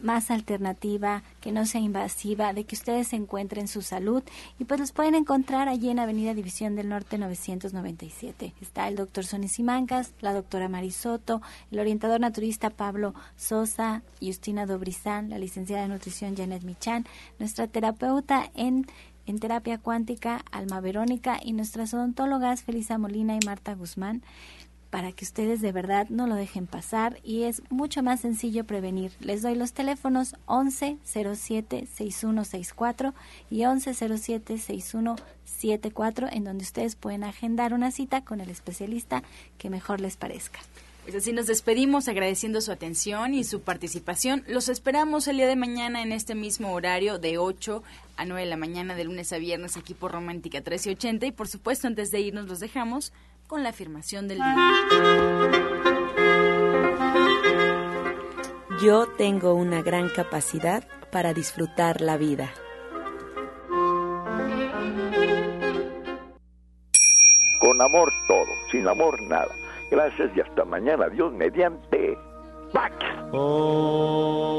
más alternativa, que no sea invasiva, de que ustedes encuentren su salud y pues los pueden encontrar allí en Avenida División del Norte 997. Está el doctor Sonny Simancas, la doctora Marisoto, el orientador naturista Pablo Sosa, Justina Dobrizán, la licenciada de nutrición Janet Michan, nuestra terapeuta en en terapia cuántica, Alma Verónica, y nuestras odontólogas Felisa Molina y Marta Guzmán para que ustedes de verdad no lo dejen pasar y es mucho más sencillo prevenir. Les doy los teléfonos 11 07 6164 y 11 07 6174 en donde ustedes pueden agendar una cita con el especialista que mejor les parezca. Pues así nos despedimos agradeciendo su atención y su participación. Los esperamos el día de mañana en este mismo horario de 8 a 9 de la mañana de lunes a viernes aquí por Romántica 1380 y por supuesto antes de irnos los dejamos con la afirmación del día. Yo tengo una gran capacidad para disfrutar la vida. Con amor todo, sin amor nada. Gracias y hasta mañana. Dios mediante. Pax. Oh.